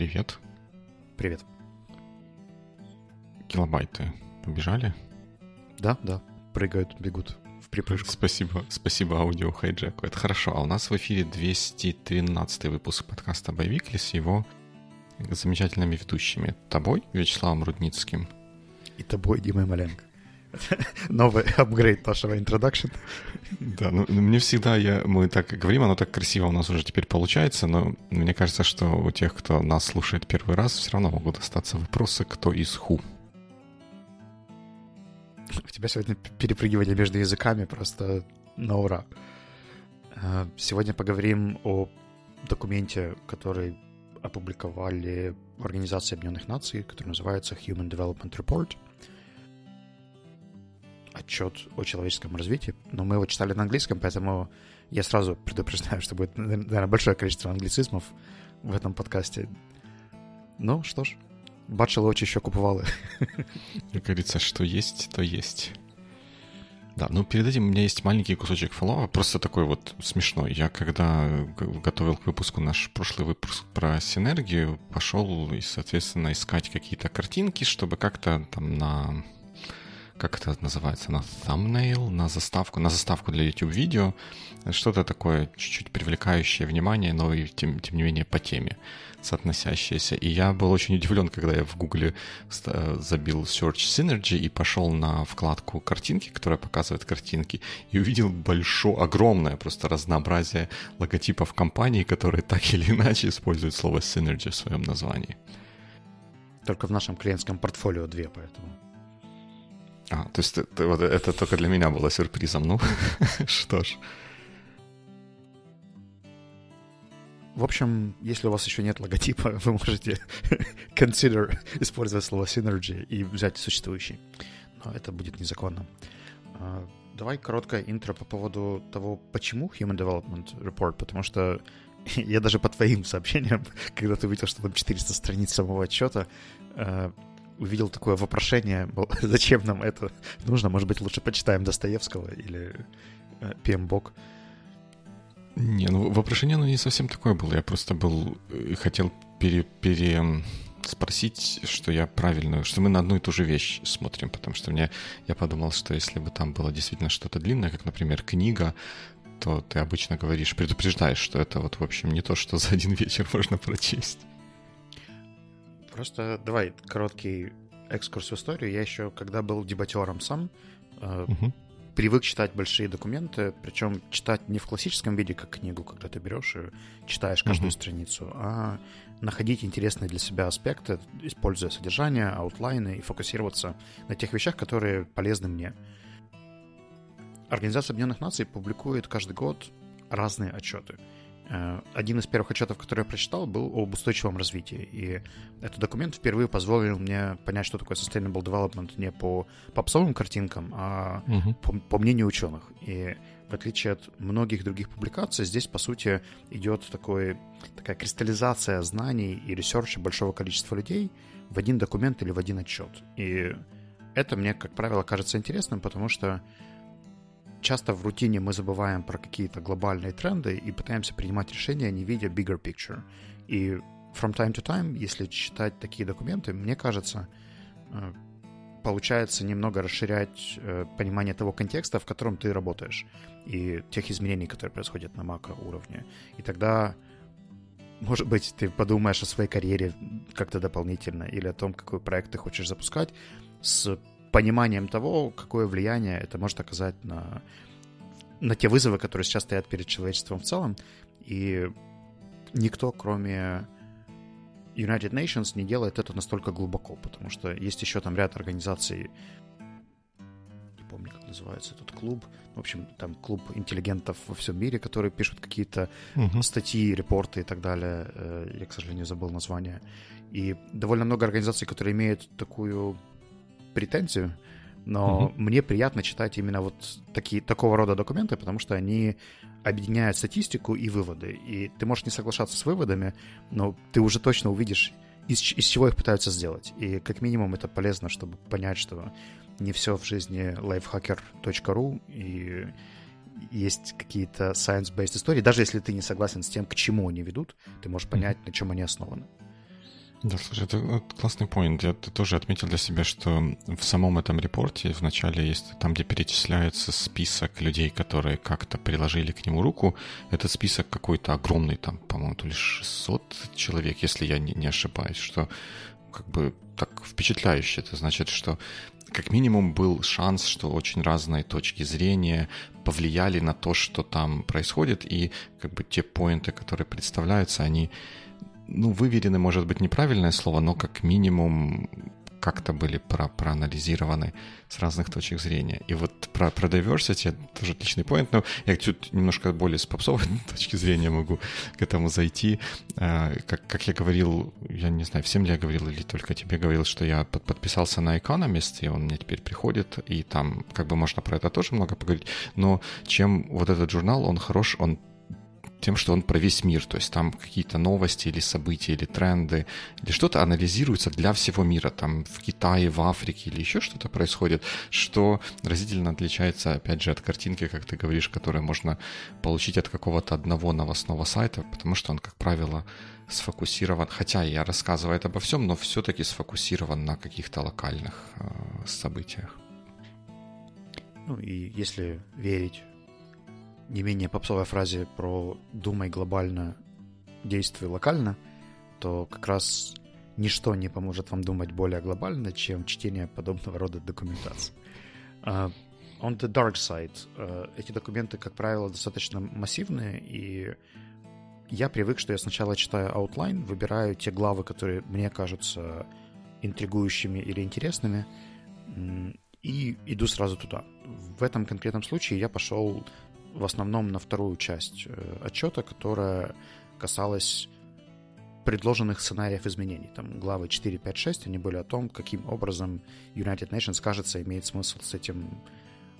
привет. Привет. Килобайты побежали? Да, да, прыгают, бегут в припрыжку. Спасибо, спасибо аудио хайджеку. Это хорошо. А у нас в эфире 213 выпуск подкаста «Боевикли» с его замечательными ведущими. Тобой, Вячеславом Рудницким. И тобой, Димой Маленко. Новый апгрейд нашего introduction. Да, ну мне всегда, я, мы так говорим, оно так красиво у нас уже теперь получается, но мне кажется, что у тех, кто нас слушает первый раз, все равно могут остаться вопросы, кто из ху. У тебя сегодня перепрыгивание между языками просто на ура. А, сегодня поговорим о документе, который опубликовали в Организации Объединенных Наций, который называется Human Development Report — отчет о человеческом развитии, но мы его читали на английском, поэтому я сразу предупреждаю, что будет, наверное, большое количество англицизмов в этом подкасте. Ну, что ж, бачили очі, що купували. Как говорится, что есть, то есть. Да, ну перед этим у меня есть маленький кусочек фоллова, просто такой вот смешной. Я когда готовил к выпуску наш прошлый выпуск про синергию, пошел и, соответственно, искать какие-то картинки, чтобы как-то там на как это называется, на thumbnail, на заставку, на заставку для YouTube-видео, что-то такое чуть-чуть привлекающее внимание, но и тем, тем не менее по теме соотносящееся. И я был очень удивлен, когда я в Гугле забил Search Synergy и пошел на вкладку картинки, которая показывает картинки, и увидел большое, огромное просто разнообразие логотипов компаний, которые так или иначе используют слово Synergy в своем названии. Только в нашем клиентском портфолио две, поэтому. А, то есть это, вот это только для меня было сюрпризом. Ну, что ж. В общем, если у вас еще нет логотипа, вы можете consider использовать слово synergy и взять существующий. Но это будет незаконно. А, давай короткое интро по поводу того, почему Human Development Report, потому что я даже по твоим сообщениям, когда ты увидел, что там 400 страниц самого отчета, а, увидел такое вопрошение, зачем нам это нужно, может быть, лучше почитаем Достоевского или э, Пембок. Не, ну вопрошение оно не совсем такое было. Я просто был э, хотел пере, пере спросить, что я правильно, что мы на одну и ту же вещь смотрим, потому что мне я подумал, что если бы там было действительно что-то длинное, как, например, книга, то ты обычно говоришь, предупреждаешь, что это вот, в общем, не то, что за один вечер можно прочесть. Просто давай короткий экскурс в историю. Я еще, когда был дебатером сам, угу. привык читать большие документы, причем читать не в классическом виде, как книгу, когда ты берешь и читаешь каждую угу. страницу, а находить интересные для себя аспекты, используя содержание, аутлайны и фокусироваться на тех вещах, которые полезны мне. Организация Объединенных Наций публикует каждый год разные отчеты — один из первых отчетов, который я прочитал, был об устойчивом развитии. И этот документ впервые позволил мне понять, что такое sustainable development не по попсовым картинкам, а угу. по, по мнению ученых. И в отличие от многих других публикаций, здесь, по сути, идет такой, такая кристаллизация знаний и research а большого количества людей в один документ или в один отчет. И это мне, как правило, кажется интересным, потому что часто в рутине мы забываем про какие-то глобальные тренды и пытаемся принимать решения, не видя bigger picture. И from time to time, если читать такие документы, мне кажется, э, получается немного расширять э, понимание того контекста, в котором ты работаешь, и тех изменений, которые происходят на макроуровне. И тогда, может быть, ты подумаешь о своей карьере как-то дополнительно или о том, какой проект ты хочешь запускать с пониманием того, какое влияние это может оказать на, на те вызовы, которые сейчас стоят перед человечеством в целом. И никто, кроме United Nations, не делает это настолько глубоко, потому что есть еще там ряд организаций, не помню, как называется этот клуб, в общем, там клуб интеллигентов во всем мире, которые пишут какие-то uh-huh. статьи, репорты и так далее. Э, я, к сожалению, забыл название. И довольно много организаций, которые имеют такую претензию, но угу. мне приятно читать именно вот такие, такого рода документы, потому что они объединяют статистику и выводы. И ты можешь не соглашаться с выводами, но ты уже точно увидишь, из, из чего их пытаются сделать. И как минимум это полезно, чтобы понять, что не все в жизни lifehacker.ru и есть какие-то science-based истории. Даже если ты не согласен с тем, к чему они ведут, ты можешь понять, на чем они основаны. Да, слушай, это классный поинт. Я тоже отметил для себя, что в самом этом репорте в начале есть там, где перечисляется список людей, которые как-то приложили к нему руку. Этот список какой-то огромный, там, по-моему, то ли 600 человек, если я не, не ошибаюсь, что как бы так впечатляюще. Это значит, что как минимум был шанс, что очень разные точки зрения повлияли на то, что там происходит, и как бы те поинты, которые представляются, они ну, выверены, может быть, неправильное слово, но как минимум как-то были про проанализированы с разных точек зрения. И вот про, про diversity тоже отличный поинт, но я чуть немножко более с попсовой точки зрения могу к этому зайти. А, как, как я говорил, я не знаю, всем ли я говорил или только тебе говорил, что я под, подписался на Economist, и он мне теперь приходит, и там как бы можно про это тоже много поговорить, но чем вот этот журнал, он хорош, он тем, что он про весь мир, то есть там какие-то новости или события, или тренды, или что-то анализируется для всего мира, там в Китае, в Африке или еще что-то происходит, что разительно отличается, опять же, от картинки, как ты говоришь, которую можно получить от какого-то одного новостного сайта, потому что он, как правило, сфокусирован, хотя я рассказываю обо всем, но все-таки сфокусирован на каких-то локальных э, событиях. Ну и если верить не менее попсовой фразе про «думай глобально, действуй локально», то как раз ничто не поможет вам думать более глобально, чем чтение подобного рода документации. Uh, on the dark side, uh, эти документы, как правило, достаточно массивные, и я привык, что я сначала читаю outline, выбираю те главы, которые мне кажутся интригующими или интересными, и иду сразу туда. В этом конкретном случае я пошел в основном на вторую часть э, отчета, которая касалась предложенных сценариев изменений. Там главы 4, 5, 6, они были о том, каким образом United Nations, кажется, имеет смысл с этим,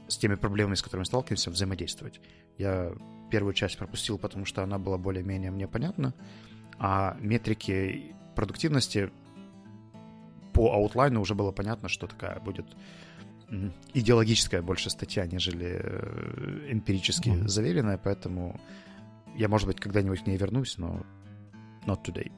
с теми проблемами, с которыми сталкиваемся, взаимодействовать. Я первую часть пропустил, потому что она была более-менее мне понятна, а метрики продуктивности по аутлайну уже было понятно, что такая будет идеологическая больше статья, нежели э, эмпирически mm-hmm. заверенная, поэтому я, может быть, когда-нибудь к ней вернусь, но not today.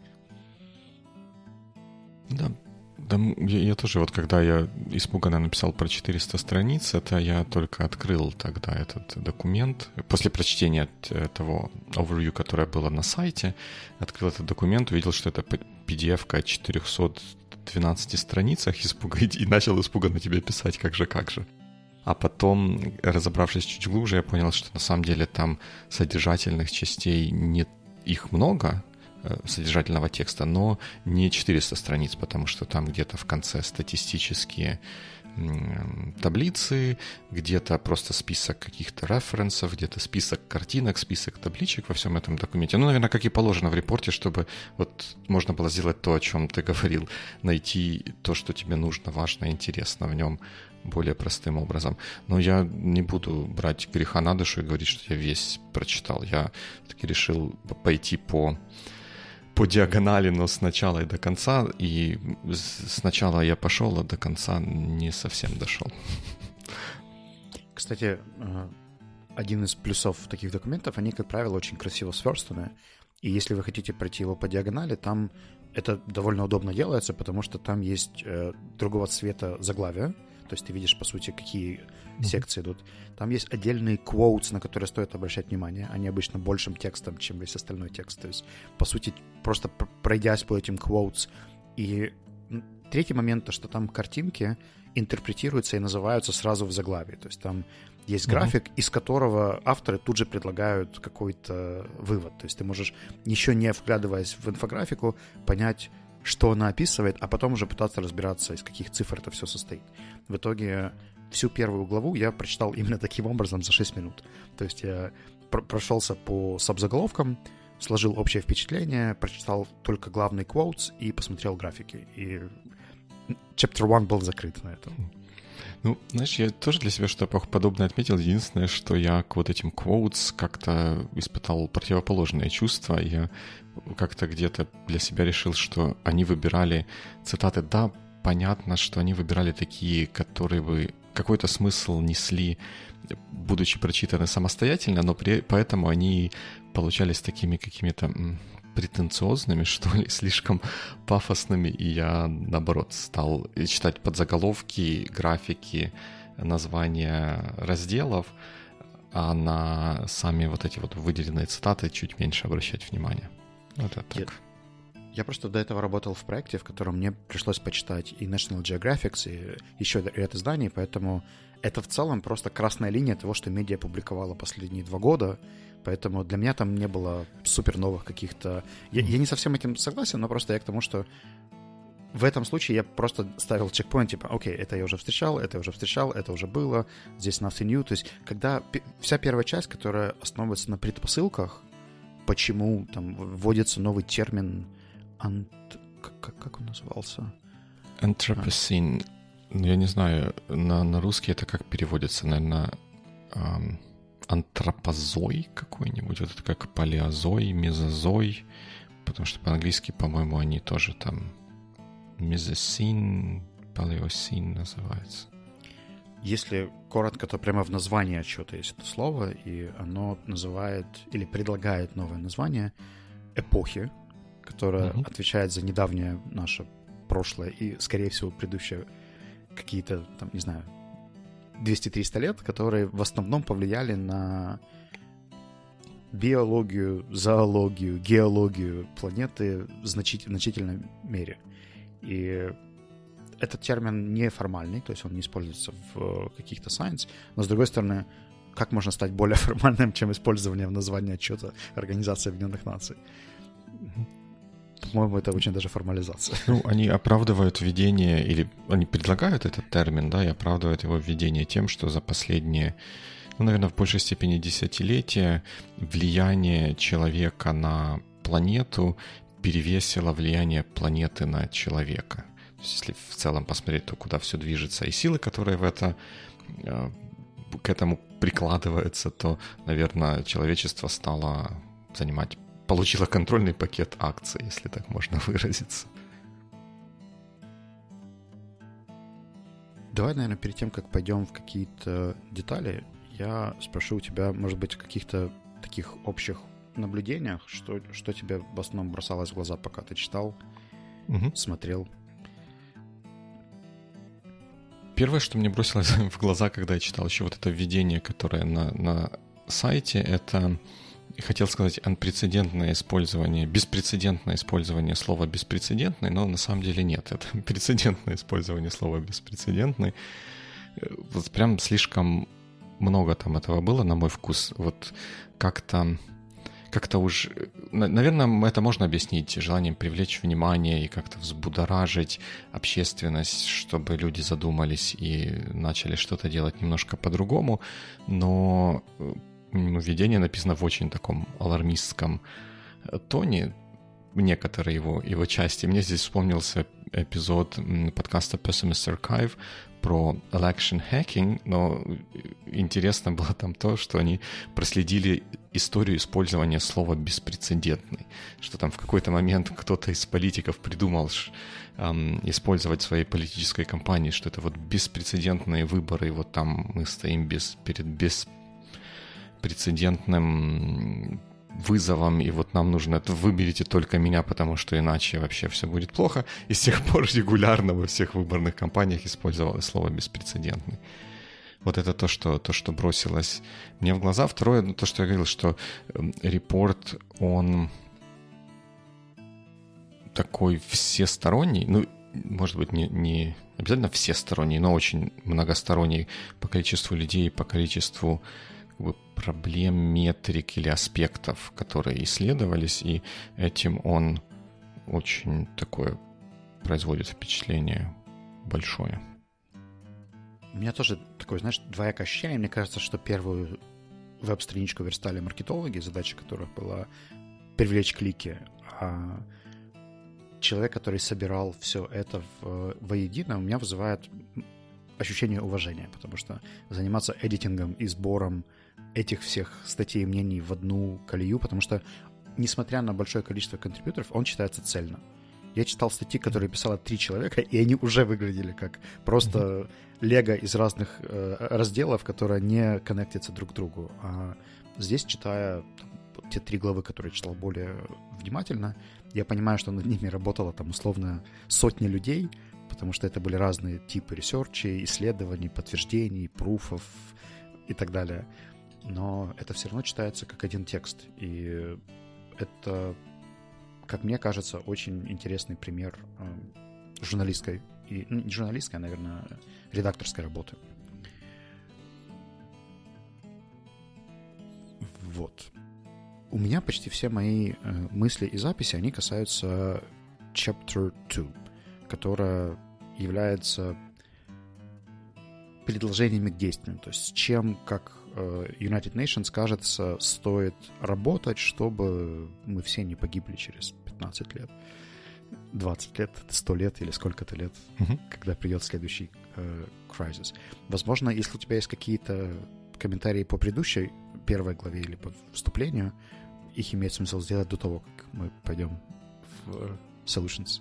Да, да я, я тоже, вот когда я испуганно написал про 400 страниц, это я только открыл тогда этот документ. После прочтения того overview, которое было на сайте, открыл этот документ, увидел, что это PDF-ка 400 12 страницах испуга, и начал испуганно тебе писать, как же, как же. А потом, разобравшись чуть глубже, я понял, что на самом деле там содержательных частей не их много, э, содержательного текста, но не 400 страниц, потому что там где-то в конце статистические таблицы, где-то просто список каких-то референсов, где-то список картинок, список табличек во всем этом документе. Ну, наверное, как и положено в репорте, чтобы вот можно было сделать то, о чем ты говорил, найти то, что тебе нужно, важно, интересно в нем более простым образом. Но я не буду брать греха на душу и говорить, что я весь прочитал. Я таки решил пойти по по диагонали, но с начала и до конца. И сначала я пошел, а до конца не совсем дошел. Кстати, э, один из плюсов таких документов, они, как правило, очень красиво сверстаны. И если вы хотите пройти его по диагонали, там это довольно удобно делается, потому что там есть э, другого цвета заглавия, то есть ты видишь, по сути, какие mm-hmm. секции идут. Там есть отдельные quotes, на которые стоит обращать внимание. Они обычно большим текстом, чем весь остальной текст. То есть, по сути, просто пройдясь по этим quotes. И третий момент, то, что там картинки интерпретируются и называются сразу в заглавии. То есть там есть график, mm-hmm. из которого авторы тут же предлагают какой-то вывод. То есть ты можешь, еще не вглядываясь в инфографику, понять, что она описывает, а потом уже пытаться разбираться, из каких цифр это все состоит. В итоге всю первую главу я прочитал именно таким образом за 6 минут. То есть я пр- прошелся по сабзаголовкам, сложил общее впечатление, прочитал только главный quotes и посмотрел графики. И chapter one был закрыт на этом. Ну, знаешь, я тоже для себя что-то подобное отметил. Единственное, что я к вот этим quotes как-то испытал противоположное чувство. Я как-то где-то для себя решил, что они выбирали цитаты. Да, понятно, что они выбирали такие, которые бы какой-то смысл несли, будучи прочитаны самостоятельно, но при, поэтому они получались такими какими-то претенциозными, что ли, слишком пафосными, и я, наоборот, стал читать подзаголовки, графики, названия разделов, а на сами вот эти вот выделенные цитаты чуть меньше обращать внимание. Вот это так. Я просто до этого работал в проекте, в котором мне пришлось почитать и National Geographic, и еще ряд изданий, поэтому это в целом просто красная линия того, что медиа публиковала последние два года, поэтому для меня там не было супер новых каких-то... Я, я не совсем этим согласен, но просто я к тому, что в этом случае я просто ставил чекпоинт, типа, окей, это я уже встречал, это я уже встречал, это уже было, здесь nothing new. То есть, когда вся первая часть, которая основывается на предпосылках, почему там вводится новый термин ант... Как, как он назывался? Anthropocene. А. Я не знаю, на, на русский это как переводится, наверное, эм, антропозой какой-нибудь, вот это как палеозой, мезозой, потому что по-английски, по-моему, они тоже там мезосин, палеосин называется. Если коротко, то прямо в названии отчета есть это слово, и оно называет или предлагает новое название эпохи, которая mm-hmm. отвечает за недавнее наше прошлое и, скорее всего, предыдущее какие-то, там, не знаю, 200-300 лет, которые в основном повлияли на биологию, зоологию, геологию планеты в значит- значительной мере. И этот термин неформальный, то есть он не используется в каких-то science, но, с другой стороны, как можно стать более формальным, чем использование в названии отчета Организации Объединенных Наций? По-моему, это очень даже формализация. Ну, они оправдывают введение, или они предлагают этот термин, да, и оправдывают его введение тем, что за последние, ну, наверное, в большей степени десятилетия влияние человека на планету перевесило влияние планеты на человека. То есть, если в целом посмотреть, то куда все движется, и силы, которые в это э, к этому прикладываются, то, наверное, человечество стало занимать получила контрольный пакет акций, если так можно выразиться. Давай, наверное, перед тем, как пойдем в какие-то детали, я спрошу у тебя, может быть, каких-то таких общих наблюдениях, что, что тебе в основном бросалось в глаза, пока ты читал, угу. смотрел? Первое, что мне бросилось в глаза, когда я читал еще вот это введение, которое на, на сайте, это хотел сказать анпрецедентное использование, беспрецедентное использование слова беспрецедентный, но на самом деле нет, это прецедентное использование слова беспрецедентный. Вот прям слишком много там этого было, на мой вкус. Вот как-то как-то уж... Наверное, это можно объяснить желанием привлечь внимание и как-то взбудоражить общественность, чтобы люди задумались и начали что-то делать немножко по-другому. Но введение написано в очень таком алармистском э, тоне, некоторые его, его части. Мне здесь вспомнился эпизод подкаста Pessimist Archive про election hacking, но интересно было там то, что они проследили историю использования слова «беспрецедентный», что там в какой-то момент кто-то из политиков придумал эм, использовать в своей политической кампании, что это вот беспрецедентные выборы, и вот там мы стоим без, перед беспрецедентным прецедентным вызовом, и вот нам нужно это выберите только меня, потому что иначе вообще все будет плохо. И с тех пор регулярно во всех выборных кампаниях использовалось слово беспрецедентный. Вот это то, что, то, что бросилось мне в глаза. Второе, ну, то, что я говорил, что эм, репорт, он такой всесторонний, ну, может быть, не, не обязательно всесторонний, но очень многосторонний по количеству людей, по количеству проблем, метрик или аспектов, которые исследовались, и этим он очень такое производит впечатление большое. У меня тоже такое, знаешь, двоякое ощущение. Мне кажется, что первую веб-страничку верстали маркетологи, задача которых была привлечь клики, а человек, который собирал все это в, воедино, у меня вызывает ощущение уважения, потому что заниматься эдитингом и сбором этих всех статей и мнений в одну колею, потому что, несмотря на большое количество контрибьюторов, он читается цельно. Я читал статьи, которые писало три человека, и они уже выглядели как просто лего из разных э, разделов, которые не connect ятся друг к другу. А здесь, читая те три главы, которые я читал более внимательно, я понимаю, что над ними работало там условно сотни людей, потому что это были разные типы research ей, исследований, подтверждений, пруфов и так далее. Но это все равно читается как один текст. И это, как мне кажется, очень интересный пример э, журналистской, и, ну, не журналистской, а, наверное, редакторской работы. Вот. У меня почти все мои э, мысли и записи, они касаются Chapter 2, которая является предложениями к действию. То есть чем, как United Nations, кажется, стоит работать, чтобы мы все не погибли через 15 лет, 20 лет, 100 лет или сколько-то лет, uh-huh. когда придет следующий э, кризис. Возможно, если у тебя есть какие-то комментарии по предыдущей первой главе или по вступлению, их имеет смысл сделать до того, как мы пойдем в Solutions.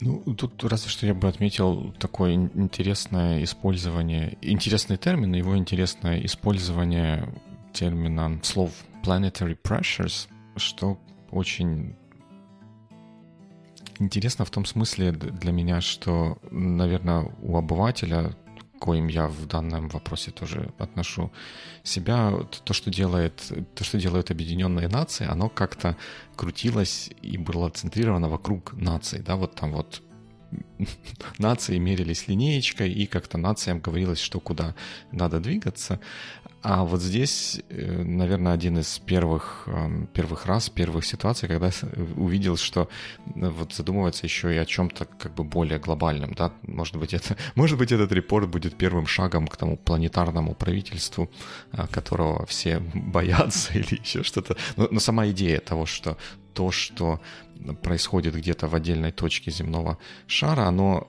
Ну, тут разве что я бы отметил такое интересное использование, интересный термин, его интересное использование термина слов planetary pressures, что очень интересно в том смысле для меня, что, наверное, у обывателя коим я в данном вопросе тоже отношу себя, то, что делает, то, что делают объединенные нации, оно как-то крутилось и было центрировано вокруг наций, да, вот там вот нации мерились линеечкой, и как-то нациям говорилось, что куда надо двигаться. А вот здесь, э, наверное, один из первых, эм, первых раз, первых ситуаций, когда увидел, что э, вот задумывается еще и о чем-то как бы более глобальном, да, может быть, это, может быть, этот репорт будет первым шагом к тому планетарному правительству, э, которого все боятся или еще что-то. Но, но сама идея того, что то, что происходит где-то в отдельной точке земного шара, оно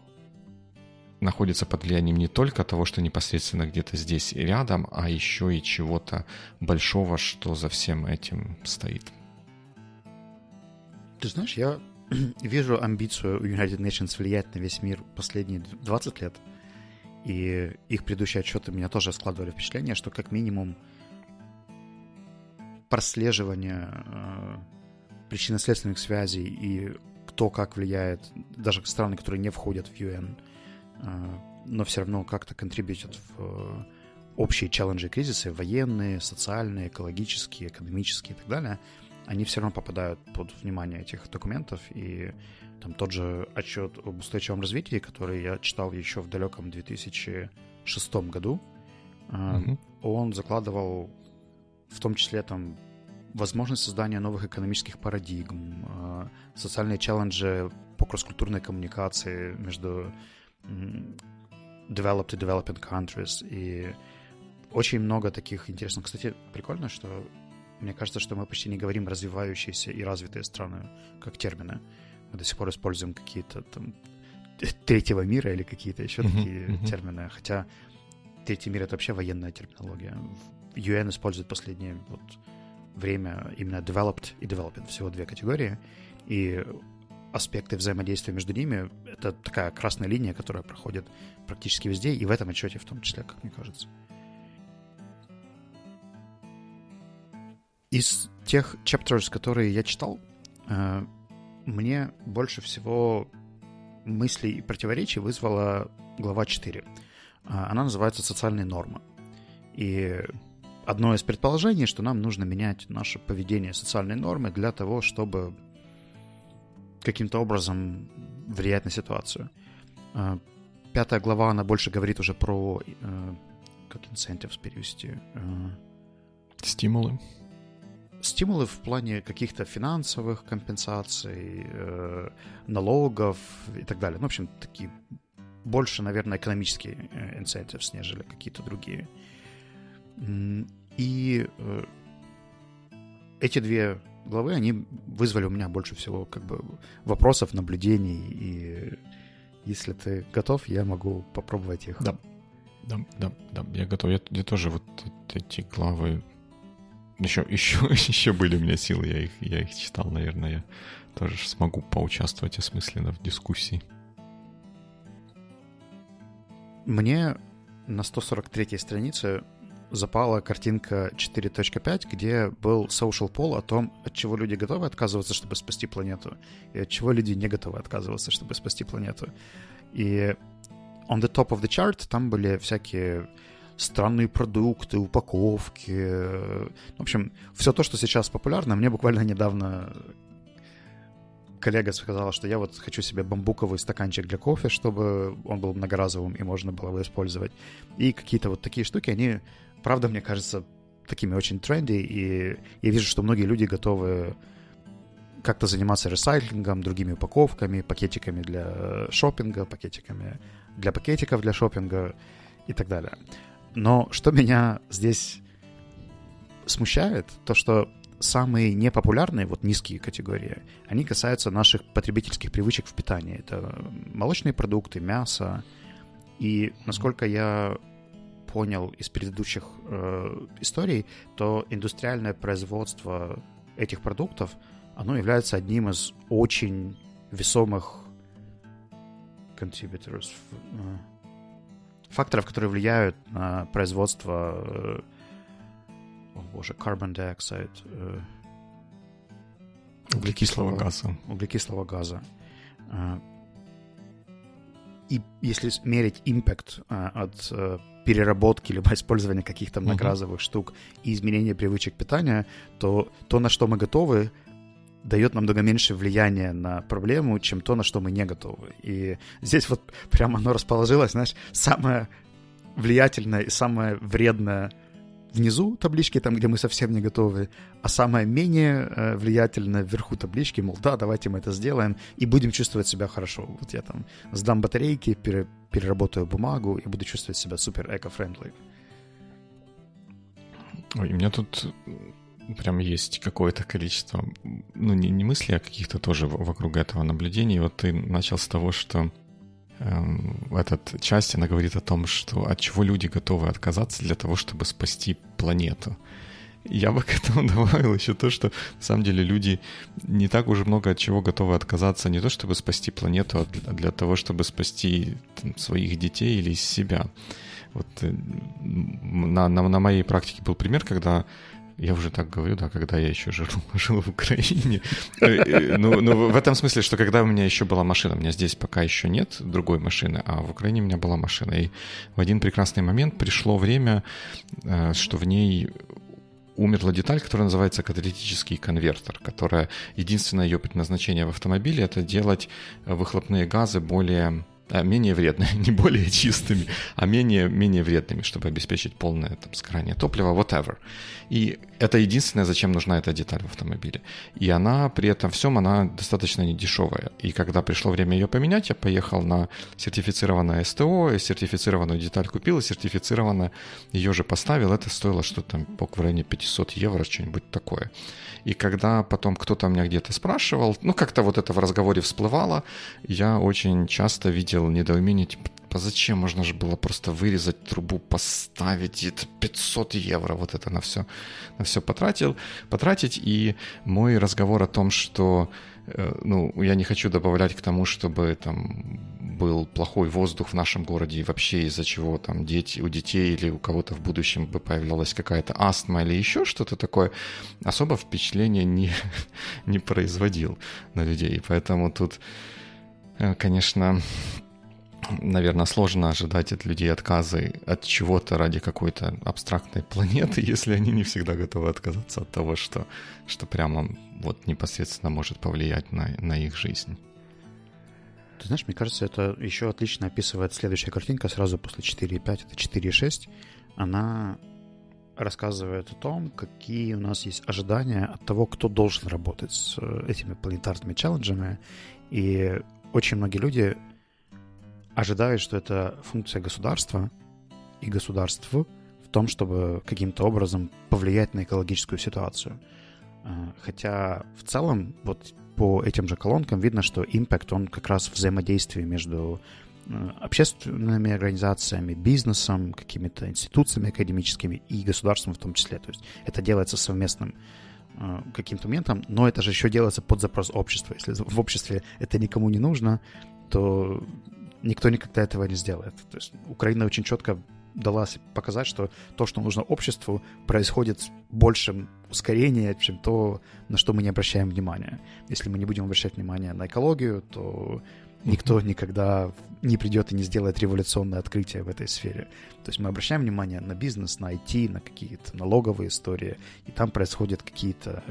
находится под влиянием не только того, что непосредственно где-то здесь и рядом, а еще и чего-то большого, что за всем этим стоит. Ты знаешь, я вижу амбицию United Nations влиять на весь мир последние 20 лет, и их предыдущие отчеты меня тоже складывали впечатление, что как минимум прослеживание э, причинно-следственных связей и кто как влияет, даже страны, которые не входят в UN, но все равно как-то контрибьютят в э, общие челленджи и кризисы, военные, социальные, экологические, экономические и так далее, они все равно попадают под внимание этих документов. И там тот же отчет об устойчивом развитии, который я читал еще в далеком 2006 году, mm-hmm. он закладывал в том числе там возможность создания новых экономических парадигм, а, социальные челленджи по кросс-культурной коммуникации между developed и developing countries. И очень много таких интересных. Кстати, прикольно, что мне кажется, что мы почти не говорим развивающиеся и развитые страны как термины. Мы до сих пор используем какие-то там третьего мира или какие-то еще uh-huh, такие uh-huh. термины. Хотя третий мир — это вообще военная терминология. UN использует последнее вот время именно developed и developing, всего две категории. И аспекты взаимодействия между ними — это такая красная линия, которая проходит практически везде, и в этом отчете в том числе, как мне кажется. Из тех chapters, которые я читал, э, мне больше всего мыслей и противоречий вызвала глава 4. Э, она называется «Социальные нормы». И одно из предположений, что нам нужно менять наше поведение, социальные нормы для того, чтобы каким-то образом влиять на ситуацию. А, пятая глава, она больше говорит уже про э, как incentives перевести. Э, Стимулы. Стимулы в плане каких-то финансовых компенсаций, э, налогов и так далее. Ну, в общем, такие больше, наверное, экономические incentives, нежели какие-то другие. И эти две главы, они вызвали у меня больше всего как бы вопросов, наблюдений, и если ты готов, я могу попробовать их. Да, да, да, да, я готов. Я, я тоже вот эти главы еще, еще, еще были у меня силы, я их, я их читал, наверное, я тоже смогу поучаствовать осмысленно в дискуссии. Мне на 143 странице запала картинка 4.5, где был social poll о том, от чего люди готовы отказываться, чтобы спасти планету, и от чего люди не готовы отказываться, чтобы спасти планету. И on the top of the chart там были всякие странные продукты, упаковки. В общем, все то, что сейчас популярно. Мне буквально недавно коллега сказала, что я вот хочу себе бамбуковый стаканчик для кофе, чтобы он был многоразовым и можно было его использовать. И какие-то вот такие штуки, они, правда, мне кажется, такими очень тренди, и я вижу, что многие люди готовы как-то заниматься ресайклингом, другими упаковками, пакетиками для шопинга, пакетиками для пакетиков для шопинга и так далее. Но что меня здесь смущает, то что самые непопулярные, вот низкие категории, они касаются наших потребительских привычек в питании. Это молочные продукты, мясо. И насколько я понял из предыдущих э, историй, то индустриальное производство этих продуктов, оно является одним из очень весомых contributors, э, факторов, которые влияют на производство э, о боже, carbon dioxide, э, углекислого газа. Углекислого газа. И если мерить импакт от переработки либо использования каких-то многоразовых uh-huh. штук и изменения привычек питания, то то, на что мы готовы, дает намного меньше влияния на проблему, чем то, на что мы не готовы. И здесь вот прямо оно расположилось, знаешь, самое влиятельное и самое вредное внизу таблички, там, где мы совсем не готовы, а самое менее э, влиятельное вверху таблички, мол, да, давайте мы это сделаем и будем чувствовать себя хорошо. Вот я там сдам батарейки, пере, переработаю бумагу и буду чувствовать себя супер эко-френдли. Ой, у меня тут прям есть какое-то количество, ну, не, не мыслей, а каких-то тоже вокруг этого наблюдений. Вот ты начал с того, что Эм, этот часть, она говорит о том, что от чего люди готовы отказаться для того, чтобы спасти планету. Я бы к этому добавил еще то, что на самом деле люди не так уже много от чего готовы отказаться, не то чтобы спасти планету, а для, того, чтобы спасти там, своих детей или себя. Вот э, на, на, на моей практике был пример, когда я уже так говорю, да, когда я еще жил, жил в Украине. Э, э, ну, ну, в этом смысле, что когда у меня еще была машина, у меня здесь пока еще нет другой машины, а в Украине у меня была машина. И в один прекрасный момент пришло время, э, что в ней умерла деталь, которая называется каталитический конвертер, которая единственное ее предназначение в автомобиле это делать выхлопные газы более менее вредными, не более чистыми, а менее, менее вредными, чтобы обеспечить полное там, сгорание топлива, whatever. И это единственное, зачем нужна эта деталь в автомобиле. И она при этом всем, она достаточно недешевая. И когда пришло время ее поменять, я поехал на сертифицированное СТО, сертифицированную деталь купил, и сертифицированно ее же поставил. Это стоило что-то там в районе 500 евро, что-нибудь такое. И когда потом кто-то меня где-то спрашивал, ну как-то вот это в разговоре всплывало, я очень часто видел недоумение, типа, а зачем? Можно же было просто вырезать трубу, поставить, это 500 евро вот это на все, на все потратил, потратить. И мой разговор о том, что Э, ну, я не хочу добавлять к тому, чтобы там был плохой воздух в нашем городе и вообще из-за чего там дети, у детей или у кого-то в будущем бы появлялась какая-то астма или еще что-то такое, особо впечатления не, не производил на людей. Поэтому тут, э, конечно, наверное, сложно ожидать от людей отказы от чего-то ради какой-то абстрактной планеты, если они не всегда готовы отказаться от того, что, что прямо вот непосредственно может повлиять на, на их жизнь. Ты знаешь, мне кажется, это еще отлично описывает следующая картинка сразу после 4.5, это 4.6. Она рассказывает о том, какие у нас есть ожидания от того, кто должен работать с э, этими планетарными челленджами. И очень многие люди ожидают, что это функция государства и государств в том, чтобы каким-то образом повлиять на экологическую ситуацию. А, хотя в целом вот по этим же колонкам видно, что импакт, он как раз взаимодействие между э, общественными организациями, бизнесом, какими-то институциями академическими и государством в том числе. То есть это делается совместным э, каким-то моментом, но это же еще делается под запрос общества. Если в обществе это никому не нужно, то никто никогда этого не сделает. То есть Украина очень четко дала показать, что то, что нужно обществу, происходит с большим ускорением, чем то, на что мы не обращаем внимания. Если мы не будем обращать внимание на экологию, то никто никогда не придет и не сделает революционное открытие в этой сфере. То есть мы обращаем внимание на бизнес, на IT, на какие-то налоговые истории, и там происходят какие-то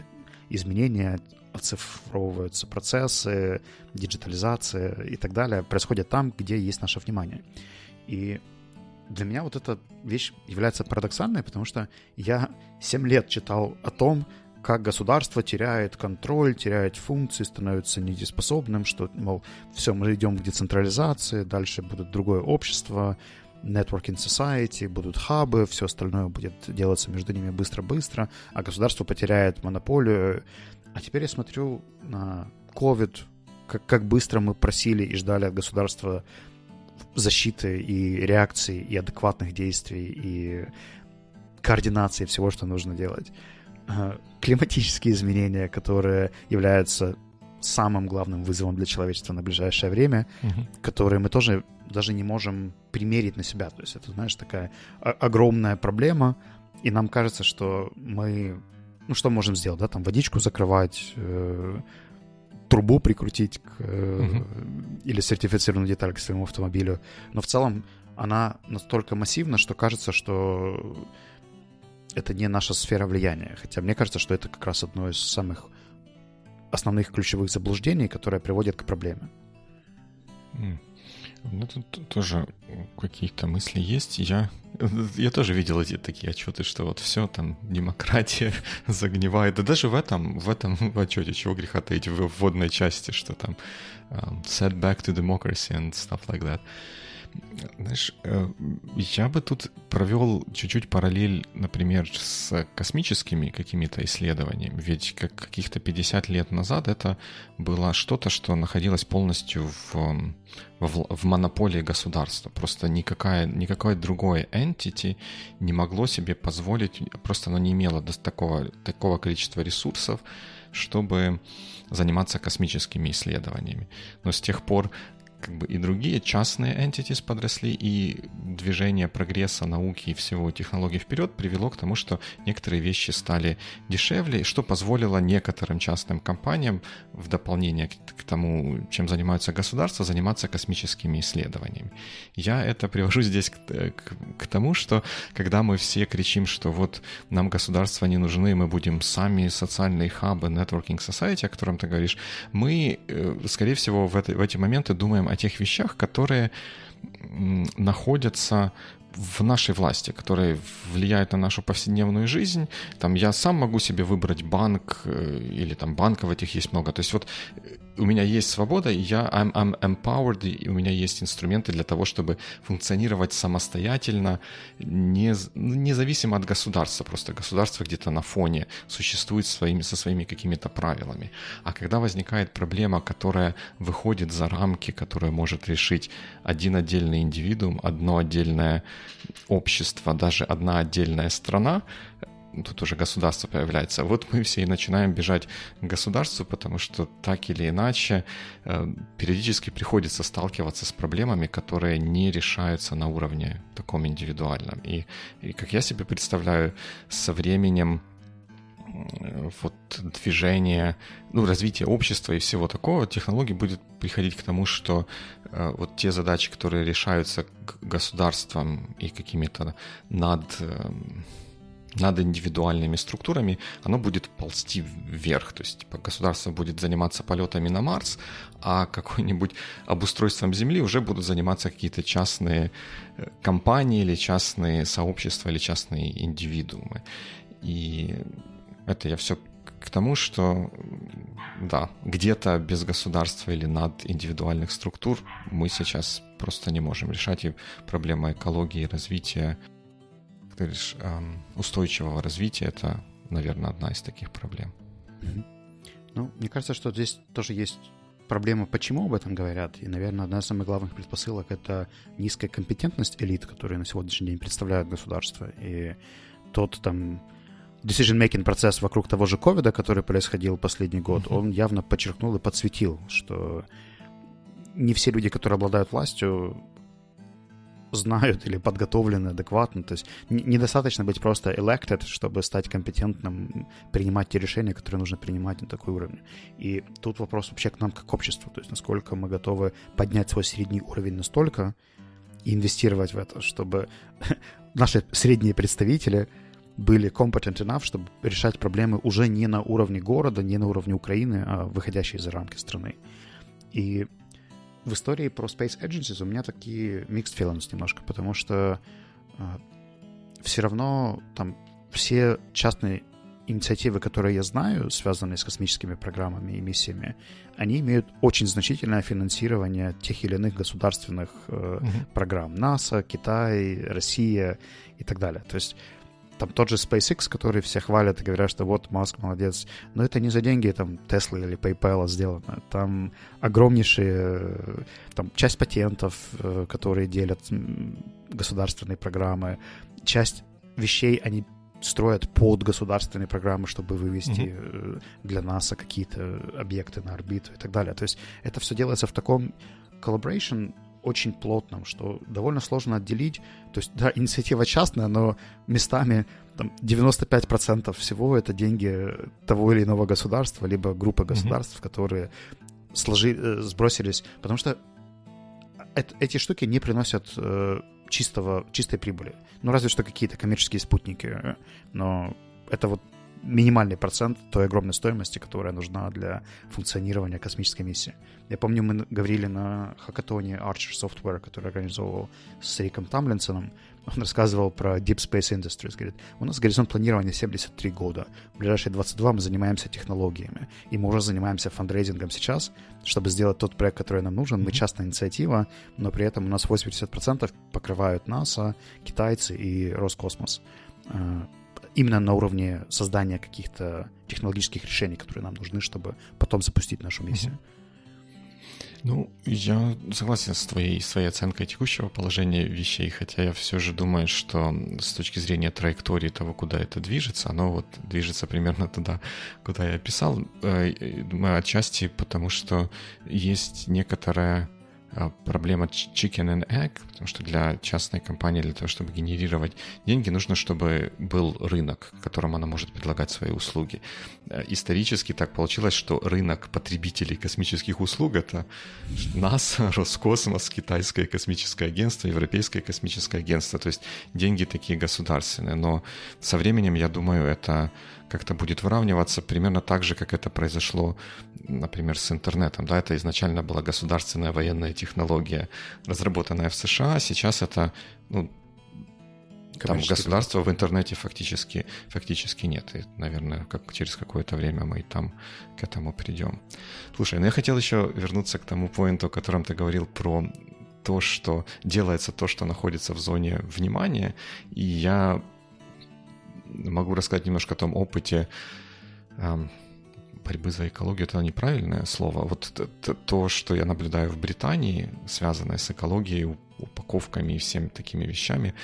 изменения, оцифровываются процессы, диджитализация и так далее, происходят там, где есть наше внимание. И для меня вот эта вещь является парадоксальной, потому что я 7 лет читал о том, как государство теряет контроль, теряет функции, становится недееспособным, что, мол, все, мы идем к децентрализации, дальше будет другое общество, networking society, будут хабы, все остальное будет делаться между ними быстро-быстро, а государство потеряет монополию. А теперь я смотрю на COVID, как, как быстро мы просили и ждали от государства защиты и реакции, и адекватных действий, и координации всего, что нужно делать. Климатические изменения, которые являются самым главным вызовом для человечества на ближайшее время, угу. которые мы тоже даже не можем примерить на себя. То есть это, знаешь, такая огромная проблема, и нам кажется, что мы, ну что можем сделать, да, там водичку закрывать, э, трубу прикрутить к, угу. или сертифицированную деталь к своему автомобилю. Но в целом она настолько массивна, что кажется, что это не наша сфера влияния. Хотя мне кажется, что это как раз одно из самых основных ключевых заблуждений, которое приводит к проблеме. Ну, тут тоже какие-то мысли есть. Я, я тоже видел эти такие отчеты, что вот все, там, демократия загнивает. Да даже в этом, в этом отчете, чего греха таить, в вводной части, что там um, set back to democracy and stuff like that. Знаешь, э, я бы тут провел чуть-чуть параллель, например, с космическими какими-то исследованиями. Ведь как каких-то 50 лет назад это было что-то, что находилось полностью в, в, в монополии государства. Просто никакая, никакое другое entity не могло себе позволить, просто оно не имело такого, такого количества ресурсов, чтобы заниматься космическими исследованиями. Но с тех пор как бы и другие частные entities подросли, и движение прогресса науки и всего технологий вперед привело к тому, что некоторые вещи стали дешевле, что позволило некоторым частным компаниям в дополнение к тому, чем занимаются государства, заниматься космическими исследованиями. Я это привожу здесь к, к, к тому, что когда мы все кричим, что вот нам государства не нужны, мы будем сами социальные хабы, networking society, о котором ты говоришь, мы, э, скорее всего, в, это, в эти моменты думаем о тех вещах, которые находятся в нашей власти, которые влияют на нашу повседневную жизнь. Там я сам могу себе выбрать банк, э, или там банков этих есть много. То есть вот у меня есть свобода, и я I'm, I'm empowered, и у меня есть инструменты для того, чтобы функционировать самостоятельно, не, ну, независимо от государства. Просто государство где-то на фоне существует своими, со своими какими-то правилами. А когда возникает проблема, которая выходит за рамки, которая может решить один отдельный индивидуум, одно отдельное общество, даже одна отдельная страна, тут уже государство появляется. Вот мы все и начинаем бежать к государству, потому что так или иначе э, периодически приходится сталкиваться с проблемами, которые не решаются на уровне таком индивидуальном. И, и как я себе представляю, со временем вот движение, ну, развитие общества и всего такого, технологии будет приходить к тому, что э, вот те задачи, которые решаются государством и какими-то над э, над индивидуальными структурами, оно будет ползти вверх. То есть типа, государство будет заниматься полетами на Марс, а какой-нибудь обустройством Земли уже будут заниматься какие-то частные э, компании или частные сообщества или частные индивидуумы. И это я все к тому, что да, где-то без государства или над индивидуальных структур мы сейчас просто не можем решать и проблема экологии, развития ты говоришь, устойчивого развития, это, наверное, одна из таких проблем. Ну, мне кажется, что здесь тоже есть проблема, почему об этом говорят. И, наверное, одна из самых главных предпосылок — это низкая компетентность элит, которые на сегодняшний день представляют государство. И тот там decision-making процесс вокруг того же ковида, который происходил последний год, uh-huh. он явно подчеркнул и подсветил, что не все люди, которые обладают властью, знают или подготовлены адекватно. То есть недостаточно быть просто elected, чтобы стать компетентным, принимать те решения, которые нужно принимать на такой уровне. И тут вопрос вообще к нам как обществу, то есть насколько мы готовы поднять свой средний уровень настолько и инвестировать в это, чтобы наши средние представители были competent enough, чтобы решать проблемы уже не на уровне города, не на уровне Украины, а выходящие за рамки страны. И в истории про Space Agencies у меня такие mixed feelings немножко, потому что э, все равно там все частные инициативы, которые я знаю, связанные с космическими программами и миссиями, они имеют очень значительное финансирование тех или иных государственных э, uh-huh. программ. НАСА, Китай, Россия и так далее. То есть там тот же SpaceX, который все хвалят и говорят, что вот Маск молодец. Но это не за деньги там Tesla или PayPal сделано. Там огромнейшие, там часть патентов, э, которые делят государственные программы, часть вещей они строят под государственные программы, чтобы вывести mm-hmm. для НАСА какие-то объекты на орбиту и так далее. То есть это все делается в таком collaboration очень плотном, что довольно сложно отделить. То есть, да, инициатива частная, но местами там, 95% всего это деньги того или иного государства, либо группы государств, mm-hmm. которые сложи, э, сбросились. Потому что эти штуки не приносят э, чистого, чистой прибыли. Ну, разве что какие-то коммерческие спутники. Но это вот минимальный процент той огромной стоимости, которая нужна для функционирования космической миссии. Я помню, мы говорили на хакатоне Archer Software, который организовывал с Риком Тамлинсоном. Он рассказывал про Deep Space Industries. Говорит, у нас горизонт планирования 73 года. В ближайшие 22 мы занимаемся технологиями. И мы уже занимаемся фандрейзингом сейчас, чтобы сделать тот проект, который нам нужен. Мы частная инициатива, но при этом у нас 80% покрывают НАСА, китайцы и Роскосмос э, именно на уровне создания каких-то технологических решений, которые нам нужны, чтобы потом запустить нашу миссию. Ну, я согласен с твоей, своей оценкой текущего положения вещей, хотя я все же думаю, что с точки зрения траектории того, куда это движется, оно вот движется примерно туда, куда я описал. Э, думаю, отчасти потому, что есть некоторая проблема chicken and egg, потому что для частной компании, для того, чтобы генерировать деньги, нужно, чтобы был рынок, которым она может предлагать свои услуги. Э, исторически так получилось, что рынок потребителей космических услуг — это НАСА, Роскосмос, Китайское космическое агентство, Европейское космическое агентство, то есть деньги такие государственные. Но со временем, я думаю, это как-то будет выравниваться примерно так же, как это произошло, например, с интернетом. Да, это изначально была государственная военная технология, разработанная в США, сейчас это ну, там государства в интернете фактически, фактически нет. И, наверное, как, через какое-то время мы и там к этому придем. Слушай, ну я хотел еще вернуться к тому поинту, о котором ты говорил про то, что делается то, что находится в зоне внимания. И я могу рассказать немножко о том опыте эм, борьбы за экологию, это неправильное слово. Вот то, что я наблюдаю в Британии, связанное с экологией, упаковками и всеми такими вещами,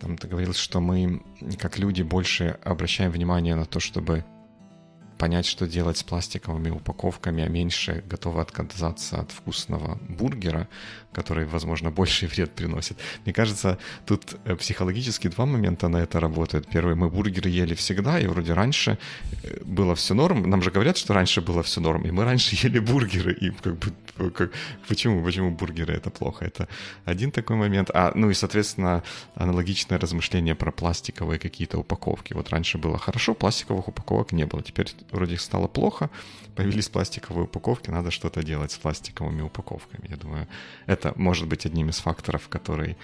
там ты говорил, что мы, как люди, больше обращаем внимание на то, чтобы понять, что делать с пластиковыми упаковками, а меньше готовы отказаться от вкусного бургера, который, возможно, больший вред приносит. Мне кажется, тут э, психологически два момента на это работают. Первый, мы бургеры ели всегда, и вроде раньше э, было все норм. Нам же говорят, что раньше было все норм, и мы раньше ели бургеры. И как бы, э, как, почему, почему бургеры это плохо? Это один такой момент. А, ну и, соответственно, аналогичное размышление про пластиковые какие-то упаковки. Вот раньше было хорошо, пластиковых упаковок не было. Теперь вроде стало плохо, появились пластиковые упаковки, надо что-то делать с пластиковыми упаковками. Я думаю, это может быть одним из факторов, который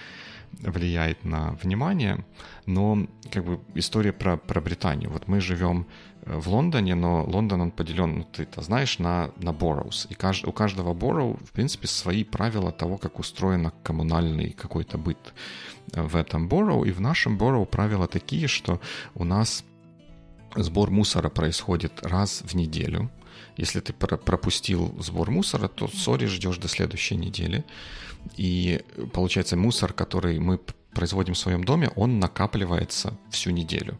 влияет на внимание. Но как бы история про, про Британию. Вот мы живем э, в Лондоне, но Лондон он поделен, ну ты это знаешь, на, на boroughs. И кажд, у каждого borough, в принципе, свои правила того, как устроен коммунальный какой-то быт в этом borough. И в нашем borough правила такие, что у нас сбор мусора происходит раз в неделю. Если ты пропустил сбор мусора, то сори ждешь до следующей недели. И получается мусор, который мы производим в своем доме, он накапливается всю неделю.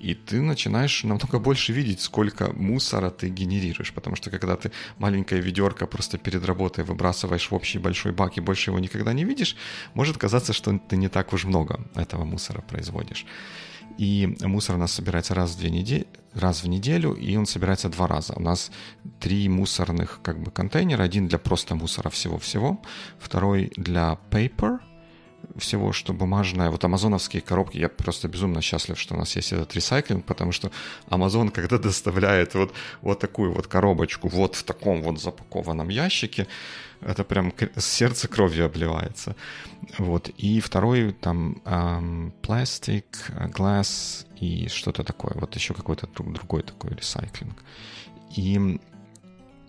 и ты начинаешь намного больше видеть, сколько мусора ты генерируешь, потому что когда ты маленькая ведерко просто перед работой выбрасываешь в общий большой бак и больше его никогда не видишь, может казаться, что ты не так уж много этого мусора производишь. И мусор у нас собирается раз в, две недели, раз в неделю, и он собирается два раза. У нас три мусорных как бы контейнера. Один для просто мусора всего-всего, второй для paper, всего, что бумажное. Вот амазоновские коробки, я просто безумно счастлив, что у нас есть этот ресайклинг, потому что Амазон, когда доставляет вот, вот такую вот коробочку вот в таком вот запакованном ящике, это прям сердце кровью обливается. Вот. И второй там эм, пластик, глаз и что-то такое. Вот еще какой-то другой такой ресайклинг. И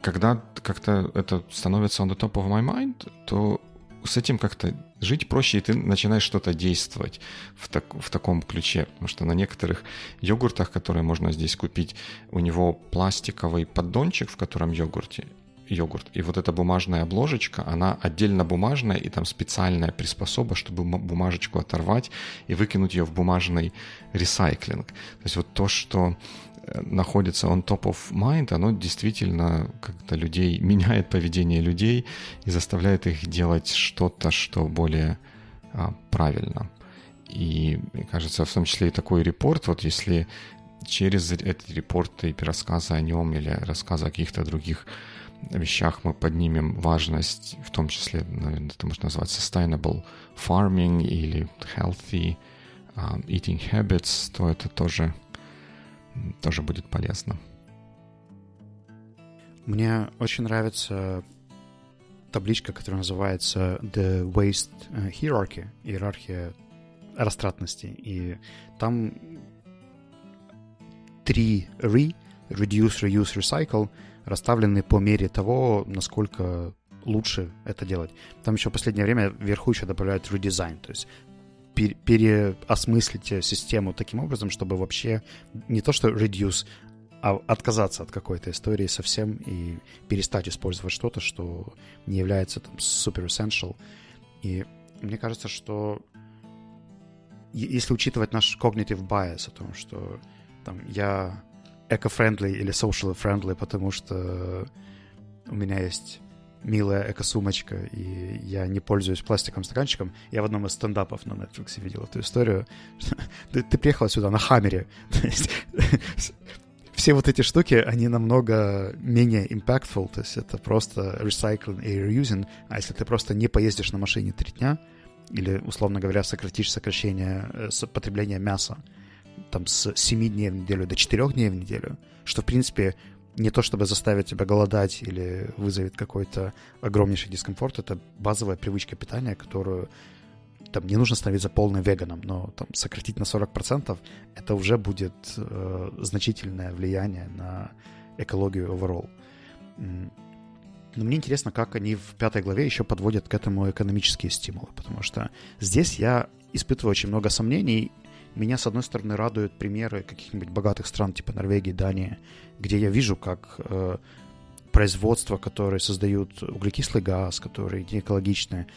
когда как-то это становится on the top of my mind, то с этим как-то жить проще, и ты начинаешь что-то действовать в, так, в таком ключе. Потому что на некоторых йогуртах, которые можно здесь купить, у него пластиковый поддончик, в котором йогурте, йогурт. И вот эта бумажная обложечка, она отдельно бумажная, и там специальная приспособа, чтобы бумажечку оторвать и выкинуть ее в бумажный ресайклинг. То есть вот то, что э, находится on top of mind, оно действительно как-то людей, меняет поведение людей и заставляет их делать что-то, что более а, правильно. И, мне кажется, в том числе и такой репорт, вот если через эти репорты и рассказы о нем или рассказы о каких-то других вещах мы поднимем важность, в том числе, наверное, это можно назвать sustainable farming или healthy um, eating habits, то это тоже, тоже будет полезно. Мне очень нравится табличка, которая называется The Waste э, Hierarchy, иерархия растратности. И там три re, reduce, reuse, recycle — расставлены по мере того, насколько лучше это делать. Там еще в последнее время вверху еще добавляют редизайн, то есть переосмыслить систему таким образом, чтобы вообще не то что reduce, а отказаться от какой-то истории совсем и перестать использовать что-то, что не является там super essential. И мне кажется, что если учитывать наш cognitive bias о том, что там я эко-френдли или social-friendly, потому что у меня есть милая эко-сумочка, и я не пользуюсь пластиковым стаканчиком. Я в одном из стендапов на Netflix видел эту историю. ты, ты приехала сюда на Хаммере. все вот эти штуки, они намного менее impactful, то есть это просто recycling и reusing, а если ты просто не поездишь на машине три дня, или, условно говоря, сократишь сокращение э, потребления мяса, там с 7 дней в неделю до 4 дней в неделю, что, в принципе, не то чтобы заставить тебя голодать или вызовет какой-то огромнейший дискомфорт, это базовая привычка питания, которую там не нужно становиться полным веганом, но там сократить на 40% это уже будет э, значительное влияние на экологию overall. Но мне интересно, как они в пятой главе еще подводят к этому экономические стимулы, потому что здесь я испытываю очень много сомнений меня, с одной стороны, радуют примеры каких-нибудь богатых стран, типа Норвегии, Дании, где я вижу, как э, производства, которые создают углекислый газ, которые не экологичные,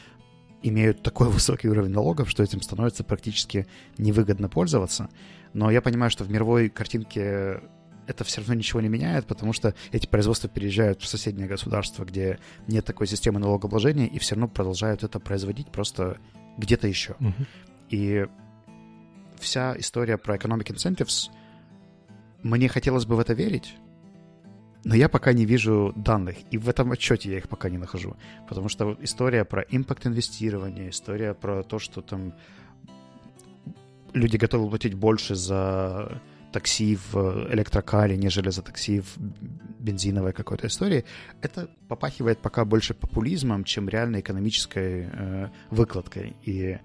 имеют такой высокий уровень налогов, что этим становится практически невыгодно пользоваться. Но я понимаю, что в мировой картинке это все равно ничего не меняет, потому что эти производства переезжают в соседнее государство, где нет такой системы налогообложения, и все равно продолжают это производить просто где-то еще. Uh-huh. И вся история про economic incentives, мне хотелось бы в это верить, но я пока не вижу данных, и в этом отчете я их пока не нахожу. Потому что история про импакт инвестирования, история про то, что там люди готовы платить больше за такси в электрокаре, нежели за такси в бензиновой какой-то истории, это попахивает пока больше популизмом, чем реально экономической э, выкладкой. И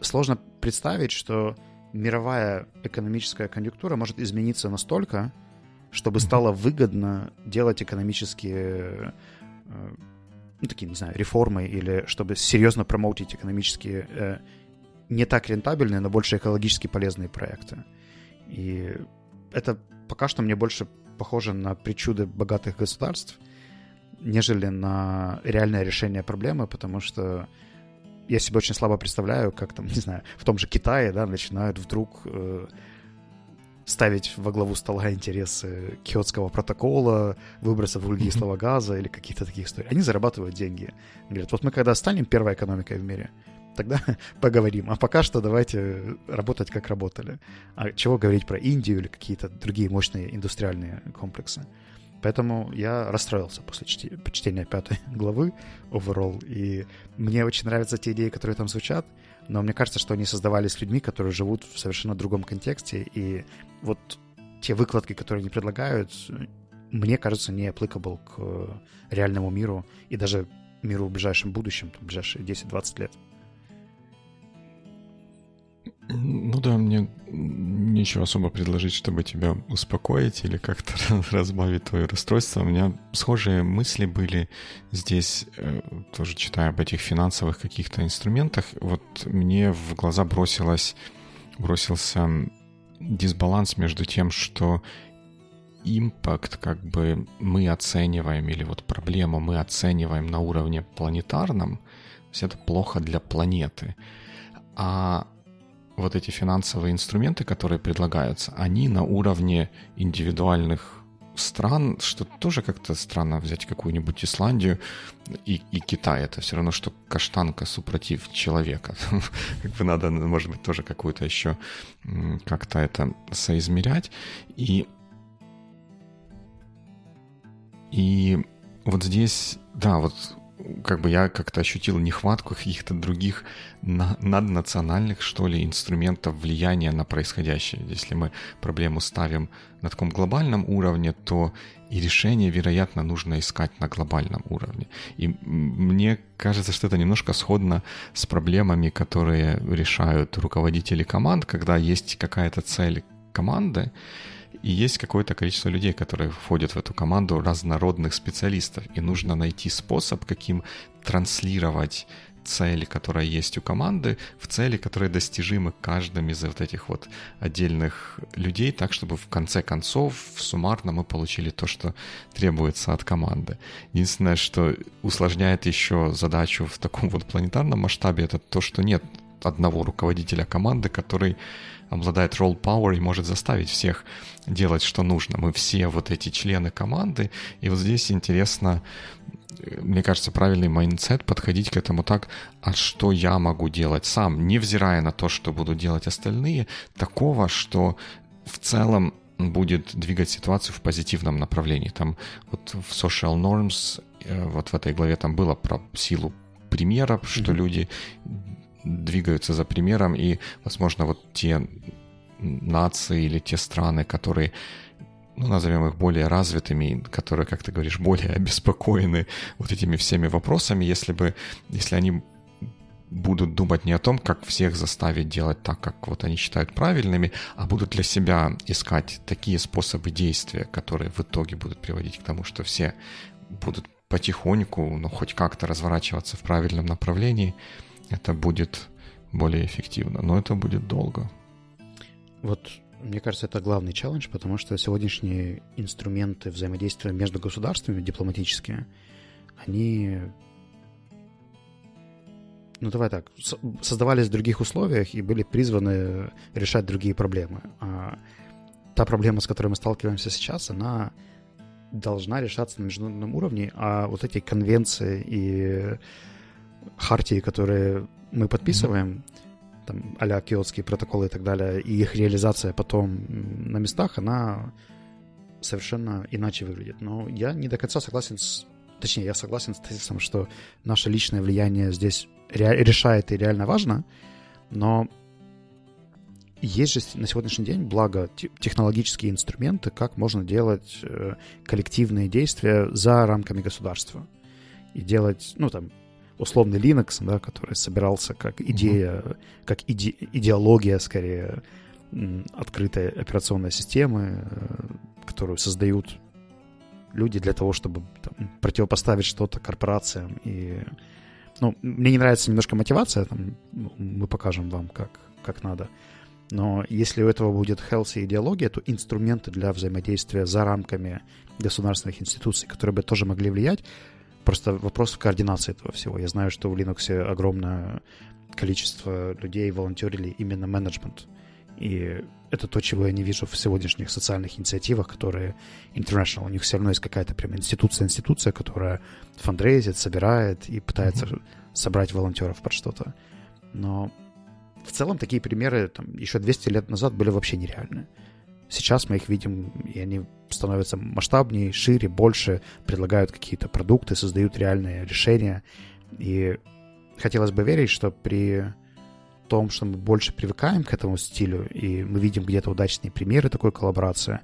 сложно представить, что мировая экономическая конъюнктура может измениться настолько, чтобы стало выгодно делать экономические, э, ну, такие, не знаю, реформы, или чтобы серьезно промоутить экономические э, не так рентабельные, но больше экологически полезные проекты. И это пока что мне больше похоже на причуды богатых государств, нежели на реальное решение проблемы, потому что я себе очень слабо представляю, как там, не знаю, в том же Китае, да, начинают вдруг э, ставить во главу стола интересы Киотского протокола, выбросов углекислого газа или какие-то такие истории. Они зарабатывают деньги. Говорят, вот мы когда станем первой экономикой в мире, тогда поговорим. А пока что давайте работать, как работали. А чего говорить про Индию или какие-то другие мощные индустриальные комплексы? Поэтому я расстроился после чтения пятой главы overall, и мне очень нравятся те идеи, которые там звучат, но мне кажется, что они создавались людьми, которые живут в совершенно другом контексте, и вот те выкладки, которые они предлагают, мне кажется, не applicable к реальному миру и даже миру в ближайшем будущем, в ближайшие 10-20 лет. Ну да, мне нечего особо предложить, чтобы тебя успокоить или как-то разбавить твое расстройство. У меня схожие мысли были здесь, э, тоже читая об этих финансовых каких-то инструментах. Вот мне в глаза бросилось, бросился дисбаланс между тем, что импакт как бы мы оцениваем, или вот проблему мы оцениваем на уровне планетарном, то есть это плохо для планеты. А вот эти финансовые инструменты, которые предлагаются, они на уровне индивидуальных стран, что тоже как-то странно взять какую-нибудь Исландию и, и Китай. Это все равно, что каштанка супротив человека. как бы надо, может быть, тоже какую-то еще как-то это соизмерять. И, и вот здесь, да, вот как бы я как-то ощутил нехватку каких-то других на, наднациональных, что ли, инструментов влияния на происходящее. Если мы проблему ставим на таком глобальном уровне, то и решение, вероятно, нужно искать на глобальном уровне. И мне кажется, что это немножко сходно с проблемами, которые решают руководители команд, когда есть какая-то цель команды, и есть какое-то количество людей, которые входят в эту команду разнородных специалистов. И нужно найти способ, каким транслировать цели, которая есть у команды, в цели, которые достижимы каждым из вот этих вот отдельных людей, так, чтобы в конце концов, суммарно мы получили то, что требуется от команды. Единственное, что усложняет еще задачу в таком вот планетарном масштабе, это то, что нет одного руководителя команды, который обладает role power и может заставить всех делать, что нужно. Мы все вот эти члены команды, и вот здесь интересно, мне кажется, правильный mindset подходить к этому так, а что я могу делать сам, невзирая на то, что будут делать остальные, такого, что в целом будет двигать ситуацию в позитивном направлении. Там вот в social norms, э, вот в этой главе там было про силу mm-hmm. что люди двигаются за примером, и, возможно, вот те нации или те страны, которые ну, назовем их более развитыми, которые, как ты говоришь, более обеспокоены вот этими всеми вопросами, если бы, если они будут думать не о том, как всех заставить делать так, как вот они считают правильными, а будут для себя искать такие способы действия, которые в итоге будут приводить к тому, что все будут потихоньку, ну, хоть как-то разворачиваться в правильном направлении, это будет более эффективно. Но это будет долго. Вот мне кажется, это главный челлендж, потому что сегодняшние инструменты взаимодействия между государствами, дипломатические, они, ну давай так, создавались в других условиях и были призваны решать другие проблемы. А та проблема, с которой мы сталкиваемся сейчас, она должна решаться на международном уровне, а вот эти конвенции и хартии, которые мы подписываем, mm-hmm. Там, а-ля киотские протоколы и так далее, и их реализация потом на местах, она совершенно иначе выглядит. Но я не до конца согласен с... Точнее, я согласен с тезисом, что наше личное влияние здесь ре... решает и реально важно, но есть же на сегодняшний день, благо, технологические инструменты, как можно делать э, коллективные действия за рамками государства. И делать, ну, там, условный Linux, да, который собирался как идея, mm-hmm. как иде, идеология, скорее, открытой операционной системы, э, которую создают люди для того, чтобы там, противопоставить что-то корпорациям. И, ну, мне не нравится немножко мотивация, там, ну, мы покажем вам, как, как надо. Но если у этого будет healthy идеология, то инструменты для взаимодействия за рамками государственных институций, которые бы тоже могли влиять, Просто вопрос в координации этого всего. Я знаю, что в Linux огромное количество людей волонтерили именно менеджмент. И это то, чего я не вижу в сегодняшних социальных инициативах, которые international. У них все равно есть какая-то прям институция-институция, которая фандрейзит, собирает и пытается mm-hmm. собрать волонтеров под что-то. Но в целом такие примеры там, еще 200 лет назад были вообще нереальны. Сейчас мы их видим, и они становятся масштабнее, шире, больше, предлагают какие-то продукты, создают реальные решения. И хотелось бы верить, что при том, что мы больше привыкаем к этому стилю, и мы видим где-то удачные примеры такой коллаборации,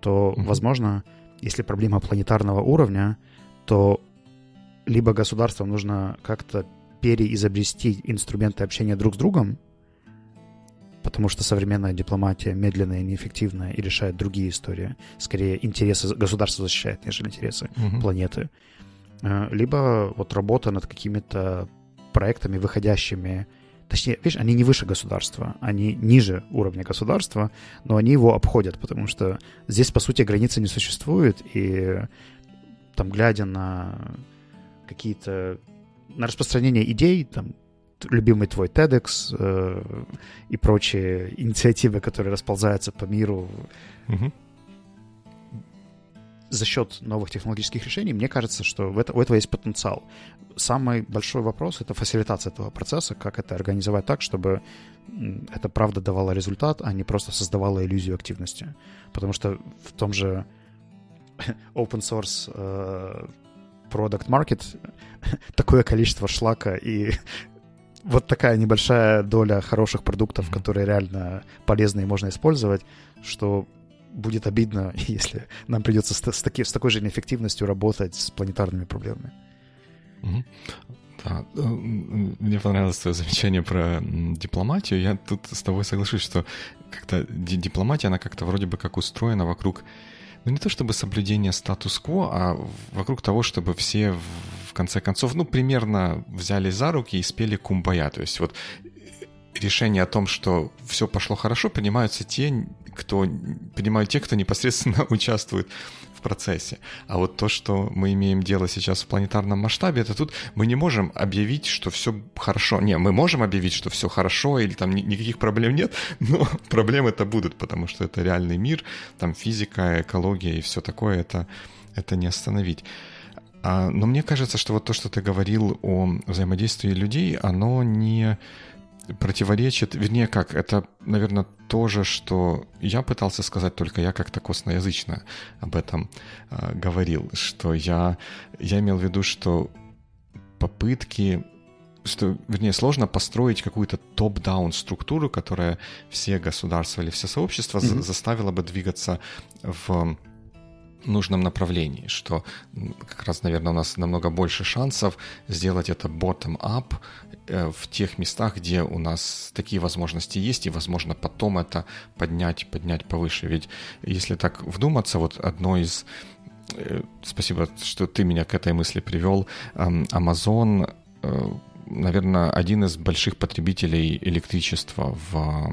то, mm-hmm. возможно, если проблема планетарного уровня, то либо государствам нужно как-то переизобрести инструменты общения друг с другом, потому что современная дипломатия медленная, неэффективная и решает другие истории. Скорее, интересы государства защищает, нежели интересы угу. планеты. Э, либо вот работа над какими-то проектами, выходящими Точнее, видишь, они не выше государства, они ниже уровня государства, но они его обходят, потому что здесь, по сути, границы не существует, и там, глядя на какие-то... на распространение идей, там, любимый твой TEDx э, и прочие инициативы, которые расползаются по миру угу. за счет новых технологических решений, мне кажется, что в это, у этого есть потенциал. Самый большой вопрос — это фасилитация этого процесса, как это организовать так, чтобы это правда давало результат, а не просто создавало иллюзию активности. Потому что в том же open source э, product market такое количество шлака и вот такая небольшая доля хороших продуктов, которые реально полезны и можно использовать, что будет обидно, если нам придется с, с, таки, с такой же неэффективностью работать с планетарными проблемами. Да. Э, мне понравилось твое замечание про дипломатию. Я тут с тобой соглашусь, что как-то дипломатия, она как-то вроде бы как устроена вокруг ну не то чтобы соблюдение статус-кво, а вокруг того, чтобы все в конце концов, ну, примерно взяли за руки и спели кумбая. То есть вот решение о том, что все пошло хорошо, принимаются те, кто принимают те, кто непосредственно участвует процессе. А вот то, что мы имеем дело сейчас в планетарном масштабе, это тут мы не можем объявить, что все хорошо. Не, мы можем объявить, что все хорошо или там никаких проблем нет, но проблемы это будут, потому что это реальный мир, там физика, экология и все такое, это, это не остановить. А, но мне кажется, что вот то, что ты говорил о взаимодействии людей, оно не противоречит, вернее как, это, наверное, то же, что я пытался сказать, только я как-то косноязычно об этом э, говорил, что я, я имел в виду, что попытки что, вернее, сложно построить какую-то топ-даун структуру, которая все государства или все сообщества mm-hmm. заставила бы двигаться в нужном направлении, что как раз, наверное, у нас намного больше шансов сделать это bottom-up э, в тех местах, где у нас такие возможности есть, и, возможно, потом это поднять, поднять повыше. Ведь если так вдуматься, вот одно из э, Спасибо, что ты меня к этой мысли привел. Amazon э, наверное, один из больших потребителей электричества в,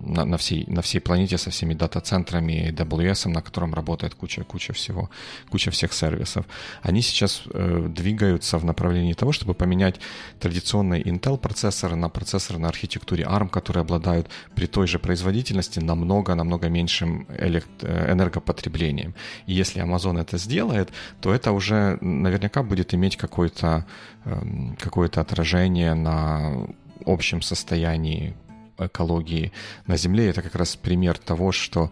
на, на, всей, на всей планете со всеми дата-центрами AWS, на котором работает куча, куча всего, куча всех сервисов. Они сейчас э, двигаются в направлении того, чтобы поменять традиционные Intel процессоры на процессоры на архитектуре ARM, которые обладают при той же производительности намного-намного меньшим элект... Э, энергопотреблением. И если Amazon это сделает, то это уже наверняка будет иметь какой-то какое-то отражение на общем состоянии экологии на Земле. Это как раз пример того, что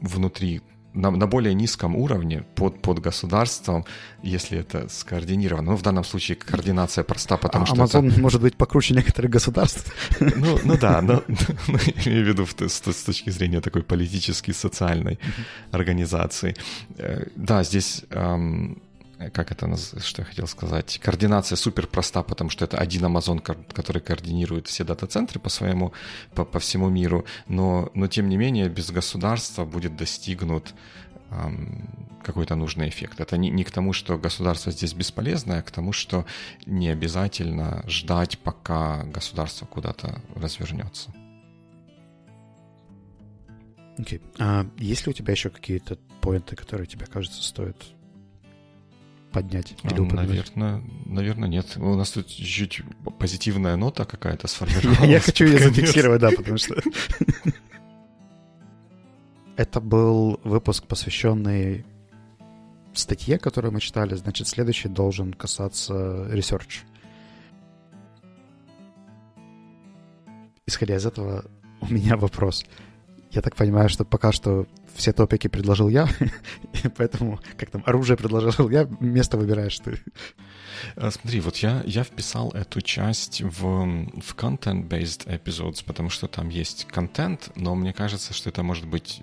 внутри на, на более низком уровне, под, под государством, если это скоординировано. Ну, в данном случае координация проста, потому а что... Amazon это... может быть покруче некоторых государств. Ну, ну да, но, но имею в виду с, с точки зрения такой политической, социальной организации. Э, да, здесь эм, как это, что я хотел сказать, координация супер проста, потому что это один Amazon, который координирует все дата-центры по своему, по, по всему миру, но, но тем не менее без государства будет достигнут какой-то нужный эффект. Это не, не к тому, что государство здесь бесполезное, а к тому, что не обязательно ждать, пока государство куда-то развернется. Окей. Okay. А есть ли у тебя еще какие-то поинты, которые тебе кажется стоит поднять или упомянуть? Наверное, наверное, нет. У нас тут чуть позитивная нота какая-то сформировалась. Я хочу ее зафиксировать, да, потому что... Это был выпуск, посвященный статье, которую мы читали. Значит, следующий должен касаться research. Исходя из этого, у меня вопрос. Я так понимаю, что пока что все топики предложил я, поэтому, как там, оружие предложил я, место выбираешь ты. А, смотри, вот я, я вписал эту часть в, в content-based episodes, потому что там есть контент, но мне кажется, что это может быть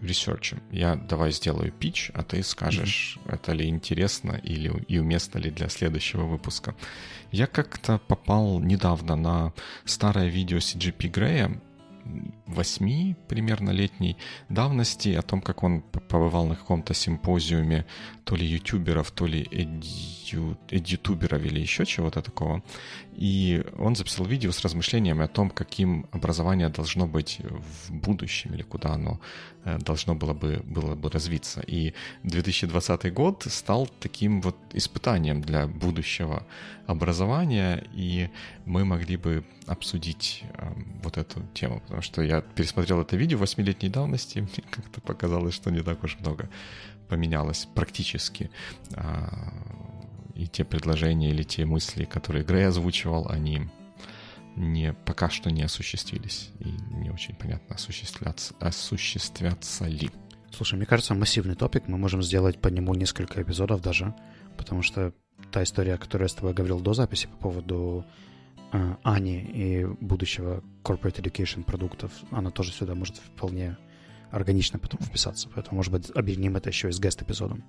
ресерчем. Я давай сделаю пич, а ты скажешь, mm-hmm. это ли интересно или и уместно ли для следующего выпуска. Я как-то попал недавно на старое видео CGP Грея, 8 примерно летней давности о том, как он побывал на каком-то симпозиуме то ли ютуберов, то ли эдю, эдютуберов или еще чего-то такого. И он записал видео с размышлениями о том, каким образование должно быть в будущем или куда оно э, должно было бы, было бы развиться. И 2020 год стал таким вот испытанием для будущего образования, и мы могли бы обсудить э, вот эту тему, потому что я пересмотрел это видео восьмилетней давности, мне как-то показалось, что не так уж много поменялось практически. А, и те предложения или те мысли, которые Грей озвучивал, они не, пока что не осуществились. И не очень понятно, осуществляться, осуществятся ли. Слушай, мне кажется, массивный топик. Мы можем сделать по нему несколько эпизодов даже, потому что та история, о которой я с тобой говорил до записи по поводу Ани и будущего corporate education продуктов, она тоже сюда может вполне органично потом вписаться. Поэтому, может быть, объединим это еще и с гест-эпизодом.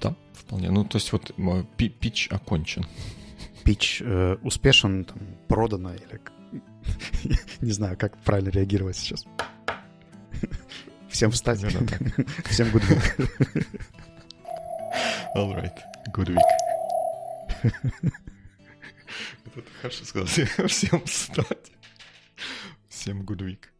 Да, вполне. Ну, то есть вот мой пич окончен. Пич э, успешен, там, продано или... Не знаю, как правильно реагировать сейчас. Всем встать. Всем good week. All right. Good week. Это хорошо сказать. Всем встать. Всем good week.